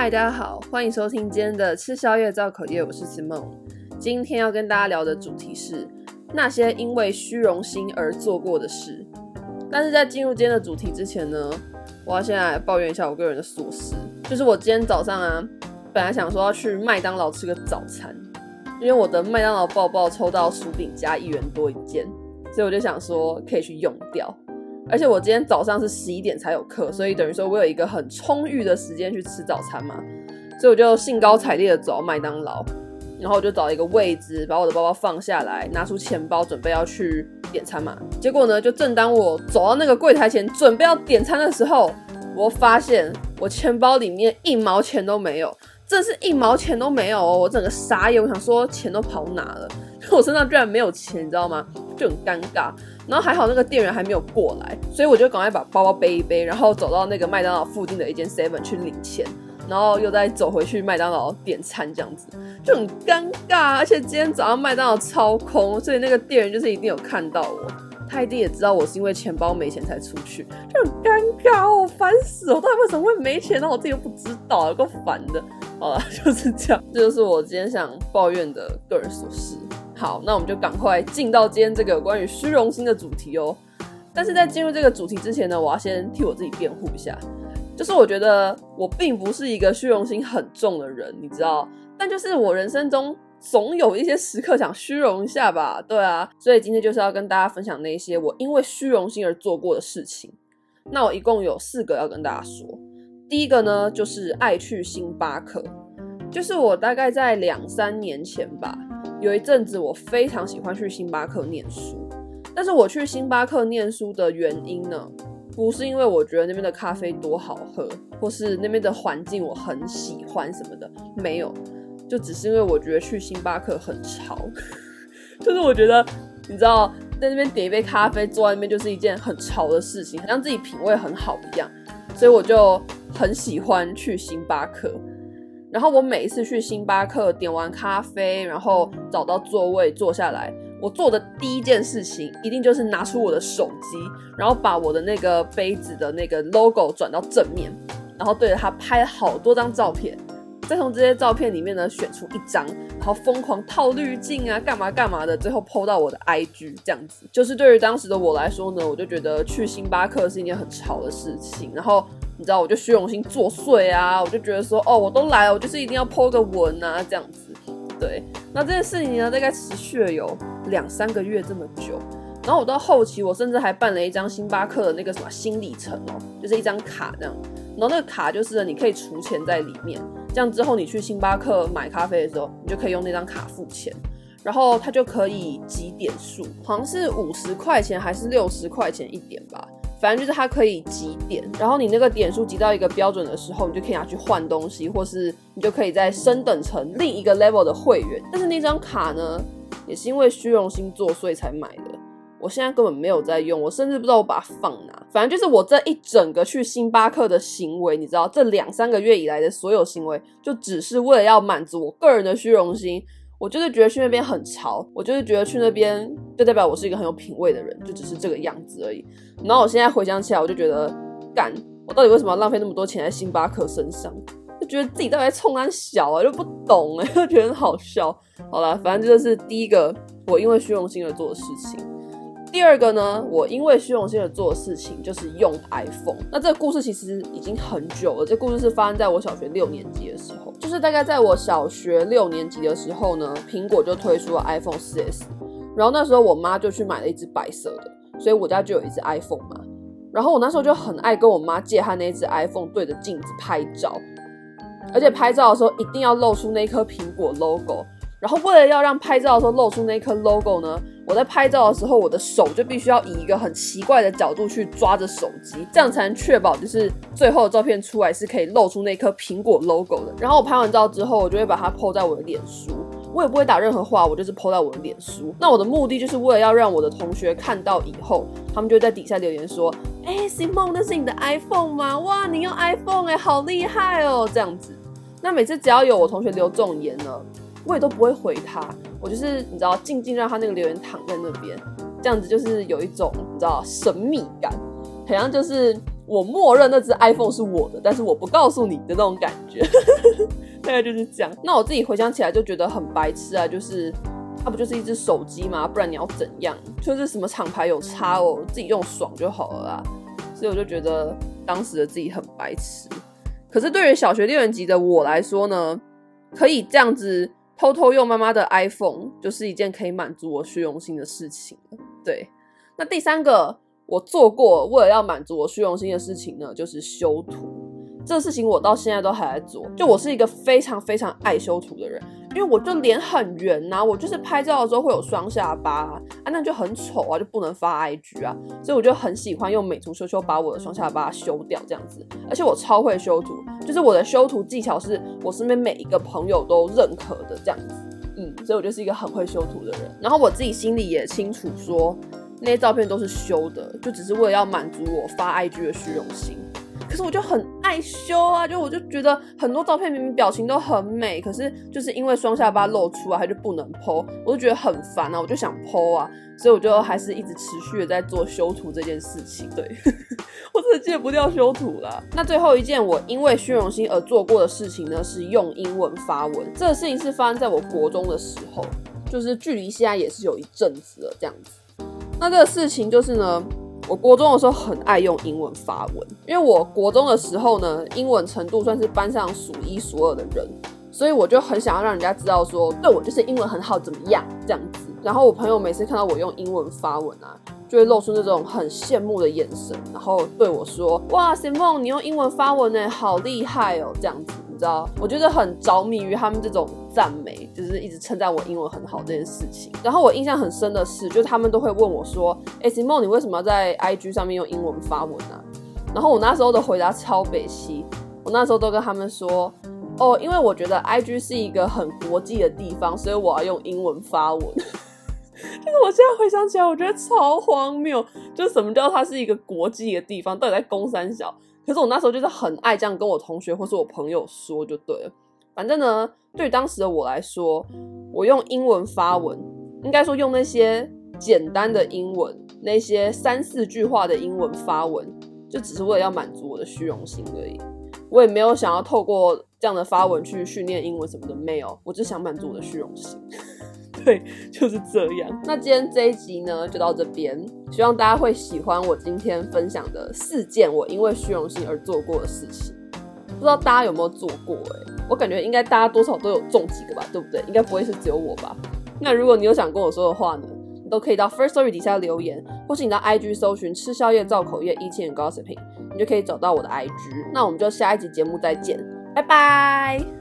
嗨，大家好，欢迎收听今天的吃宵夜造口业，我是子梦。今天要跟大家聊的主题是那些因为虚荣心而做过的事。但是在进入今天的主题之前呢，我要先来抱怨一下我个人的琐事，就是我今天早上啊，本来想说要去麦当劳吃个早餐，因为我的麦当劳报报抽到薯饼加一元多一件，所以我就想说可以去用掉。而且我今天早上是十一点才有课，所以等于说我有一个很充裕的时间去吃早餐嘛，所以我就兴高采烈的走到麦当劳，然后我就找一个位置，把我的包包放下来，拿出钱包准备要去点餐嘛。结果呢，就正当我走到那个柜台前准备要点餐的时候，我发现我钱包里面一毛钱都没有，这是一毛钱都没有哦！我整个傻眼，我想说钱都跑哪了？我身上居然没有钱，你知道吗？就很尴尬。然后还好那个店员还没有过来，所以我就赶快把包包背一背，然后走到那个麦当劳附近的一间 Seven 去领钱，然后又再走回去麦当劳点餐，这样子就很尴尬。而且今天早上麦当劳超空，所以那个店员就是一定有看到我，他一定也知道我是因为钱包没钱才出去，就很尴尬哦，烦死！我到底为什么会没钱呢？我自己又不知道，够烦的。好了，就是这样，这就是我今天想抱怨的个人琐事。好，那我们就赶快进到今天这个关于虚荣心的主题哦。但是在进入这个主题之前呢，我要先替我自己辩护一下，就是我觉得我并不是一个虚荣心很重的人，你知道？但就是我人生中总有一些时刻想虚荣一下吧，对啊。所以今天就是要跟大家分享那些我因为虚荣心而做过的事情。那我一共有四个要跟大家说。第一个呢，就是爱去星巴克，就是我大概在两三年前吧。有一阵子，我非常喜欢去星巴克念书，但是我去星巴克念书的原因呢，不是因为我觉得那边的咖啡多好喝，或是那边的环境我很喜欢什么的，没有，就只是因为我觉得去星巴克很潮，就是我觉得你知道，在那边点一杯咖啡，坐在那边就是一件很潮的事情，好像自己品味很好一样，所以我就很喜欢去星巴克。然后我每一次去星巴克点完咖啡，然后找到座位坐下来，我做的第一件事情一定就是拿出我的手机，然后把我的那个杯子的那个 logo 转到正面，然后对着它拍好多张照片，再从这些照片里面呢选出一张，然后疯狂套滤镜啊，干嘛干嘛的，最后 po 到我的 IG 这样子。就是对于当时的我来说呢，我就觉得去星巴克是一件很潮的事情，然后。你知道，我就虚荣心作祟啊！我就觉得说，哦，我都来了，我就是一定要 po 个文啊，这样子。对，那这件事情呢，大概持续了有两三个月这么久。然后我到后期，我甚至还办了一张星巴克的那个什么新里程哦，就是一张卡这样。然后那个卡就是你可以储钱在里面，这样之后你去星巴克买咖啡的时候，你就可以用那张卡付钱，然后它就可以积点数，好像是五十块钱还是六十块钱一点吧。反正就是它可以集点，然后你那个点数集到一个标准的时候，你就可以拿去换东西，或是你就可以再升等成另一个 level 的会员。但是那张卡呢，也是因为虚荣心作祟才买的。我现在根本没有在用，我甚至不知道我把它放哪。反正就是我这一整个去星巴克的行为，你知道，这两三个月以来的所有行为，就只是为了要满足我个人的虚荣心。我就是觉得去那边很潮，我就是觉得去那边就代表我是一个很有品味的人，就只是这个样子而已。然后我现在回想起来，我就觉得，干，我到底为什么要浪费那么多钱在星巴克身上？就觉得自己到底在冲安小啊，就不懂哎，就觉得很好笑。好了，反正这就是第一个我因为虚荣心而做的事情。第二个呢，我因为虚荣心而做的事情就是用 iPhone。那这个故事其实已经很久了，这故事是发生在我小学六年级的时候，就是大概在我小学六年级的时候呢，苹果就推出了 iPhone 4S，然后那时候我妈就去买了一只白色的，所以我家就有一只 iPhone 嘛。然后我那时候就很爱跟我妈借她那只 iPhone 对着镜子拍照，而且拍照的时候一定要露出那颗苹果 logo。然后为了要让拍照的时候露出那颗 logo 呢，我在拍照的时候，我的手就必须要以一个很奇怪的角度去抓着手机，这样才能确保就是最后的照片出来是可以露出那颗苹果 logo 的。然后我拍完照之后，我就会把它 po 在我的脸书，我也不会打任何话，我就是 po 在我的脸书。那我的目的就是为了要让我的同学看到以后，他们就在底下留言说：“哎，simon，那是你的 iPhone 吗？哇，你用 iPhone 哎，好厉害哦！”这样子。那每次只要有我同学留这种言呢，我也都不会回他，我就是你知道，静静让他那个留言躺在那边，这样子就是有一种你知道神秘感，好像就是我默认那只 iPhone 是我的，但是我不告诉你的那种感觉，大概就是这样。那我自己回想起来就觉得很白痴啊，就是它不就是一只手机吗？不然你要怎样？就是什么厂牌有差哦，自己用爽就好了啦。所以我就觉得当时的自己很白痴。可是对于小学六年级的我来说呢，可以这样子偷偷用妈妈的 iPhone，就是一件可以满足我虚荣心的事情。对，那第三个。我做过为了要满足我虚荣心的事情呢，就是修图。这个事情我到现在都还在做。就我是一个非常非常爱修图的人，因为我就脸很圆呐、我就是拍照的时候会有双下巴啊，啊那就很丑啊，就不能发 IG 啊，所以我就很喜欢用美图秀秀把我的双下巴修掉这样子。而且我超会修图，就是我的修图技巧是我身边每一个朋友都认可的这样子。嗯，所以我就是一个很会修图的人。然后我自己心里也清楚说。那些照片都是修的，就只是为了要满足我发 IG 的虚荣心。可是我就很爱修啊，就我就觉得很多照片明明表情都很美，可是就是因为双下巴露出啊，它就不能剖我就觉得很烦啊，我就想剖啊，所以我就还是一直持续的在做修图这件事情。对，我真的戒不掉修图啦。那最后一件我因为虚荣心而做过的事情呢，是用英文发文。这个事情是发生在我国中的时候，就是距离现在也是有一阵子了，这样子。那这个事情就是呢，我国中的时候很爱用英文发文，因为我国中的时候呢，英文程度算是班上数一数二的人，所以我就很想要让人家知道说，对我就是英文很好，怎么样这样子。然后我朋友每次看到我用英文发文啊，就会露出那种很羡慕的眼神，然后对我说：“哇，Simon，你用英文发文呢，好厉害哦，这样子。”知道，我觉得很着迷于他们这种赞美，就是一直称赞我英文很好这件事情。然后我印象很深的是，就是他们都会问我说：“哎，Simone，你为什么要在 IG 上面用英文发文啊？”然后我那时候的回答超北七，我那时候都跟他们说：“哦，因为我觉得 IG 是一个很国际的地方，所以我要用英文发文。”但是我现在回想起来，我觉得超荒谬，就什么叫它是一个国际的地方？到底在公三小？可是我那时候就是很爱这样跟我同学或是我朋友说就对了。反正呢，对当时的我来说，我用英文发文，应该说用那些简单的英文，那些三四句话的英文发文，就只是为了要满足我的虚荣心而已。我也没有想要透过这样的发文去训练英文什么的，没有，我只想满足我的虚荣心。对，就是这样。那今天这一集呢，就到这边。希望大家会喜欢我今天分享的四件我因为虚荣心而做过的事情。不知道大家有没有做过？欸？我感觉应该大家多少都有中几个吧，对不对？应该不会是只有我吧？那如果你有想跟我说的话呢，你都可以到 First Story 底下留言，或是你到 IG 搜寻吃宵夜造口业 Eating and Gossiping，你就可以找到我的 IG。那我们就下一集节目再见，拜拜。